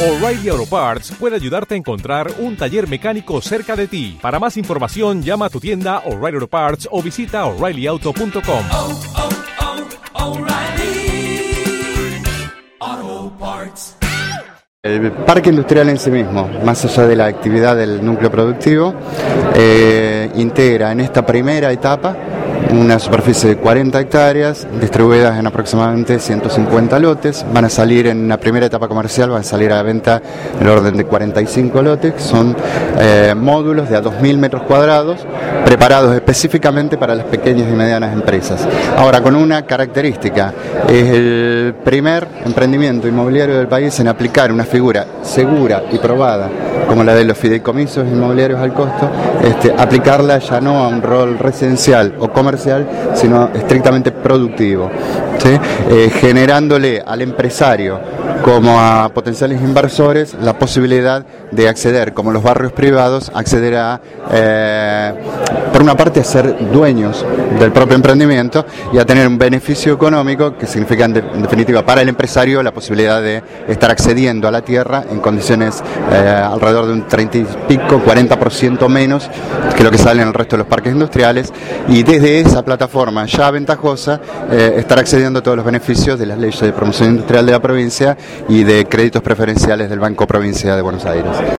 O'Reilly Auto Parts puede ayudarte a encontrar un taller mecánico cerca de ti. Para más información, llama a tu tienda O'Reilly Auto Parts o visita oreillyauto.com. oh, oh, O'Reilly Auto Parts. El parque industrial en sí mismo, más allá de la actividad del núcleo productivo, eh, integra en esta primera etapa una superficie de 40 hectáreas distribuidas en aproximadamente 150 lotes. Van a salir en una primera etapa comercial, van a salir a la venta en el orden de 45 lotes. Son eh, módulos de a 2.000 metros cuadrados preparados específicamente para las pequeñas y medianas empresas. Ahora, con una característica, es el primer emprendimiento inmobiliario del país en aplicar una figura segura y probada como la de los fideicomisos inmobiliarios al costo, este, aplicarla ya no a un rol residencial o comercial, sino estrictamente productivo, Eh, generándole al empresario como a potenciales inversores la posibilidad de acceder, como los barrios privados, acceder a, eh, por una parte, a ser dueños del propio emprendimiento y a tener un beneficio económico que significa, en, de- en definitiva, para el empresario la posibilidad de estar accediendo a la tierra en condiciones eh, alrededor de un 30 y pico, 40% menos que lo que sale en el resto de los parques industriales. Y desde esa plataforma ya ventajosa estar accediendo todos los beneficios de las leyes de promoción industrial de la provincia y de créditos preferenciales del Banco Provincia de Buenos Aires.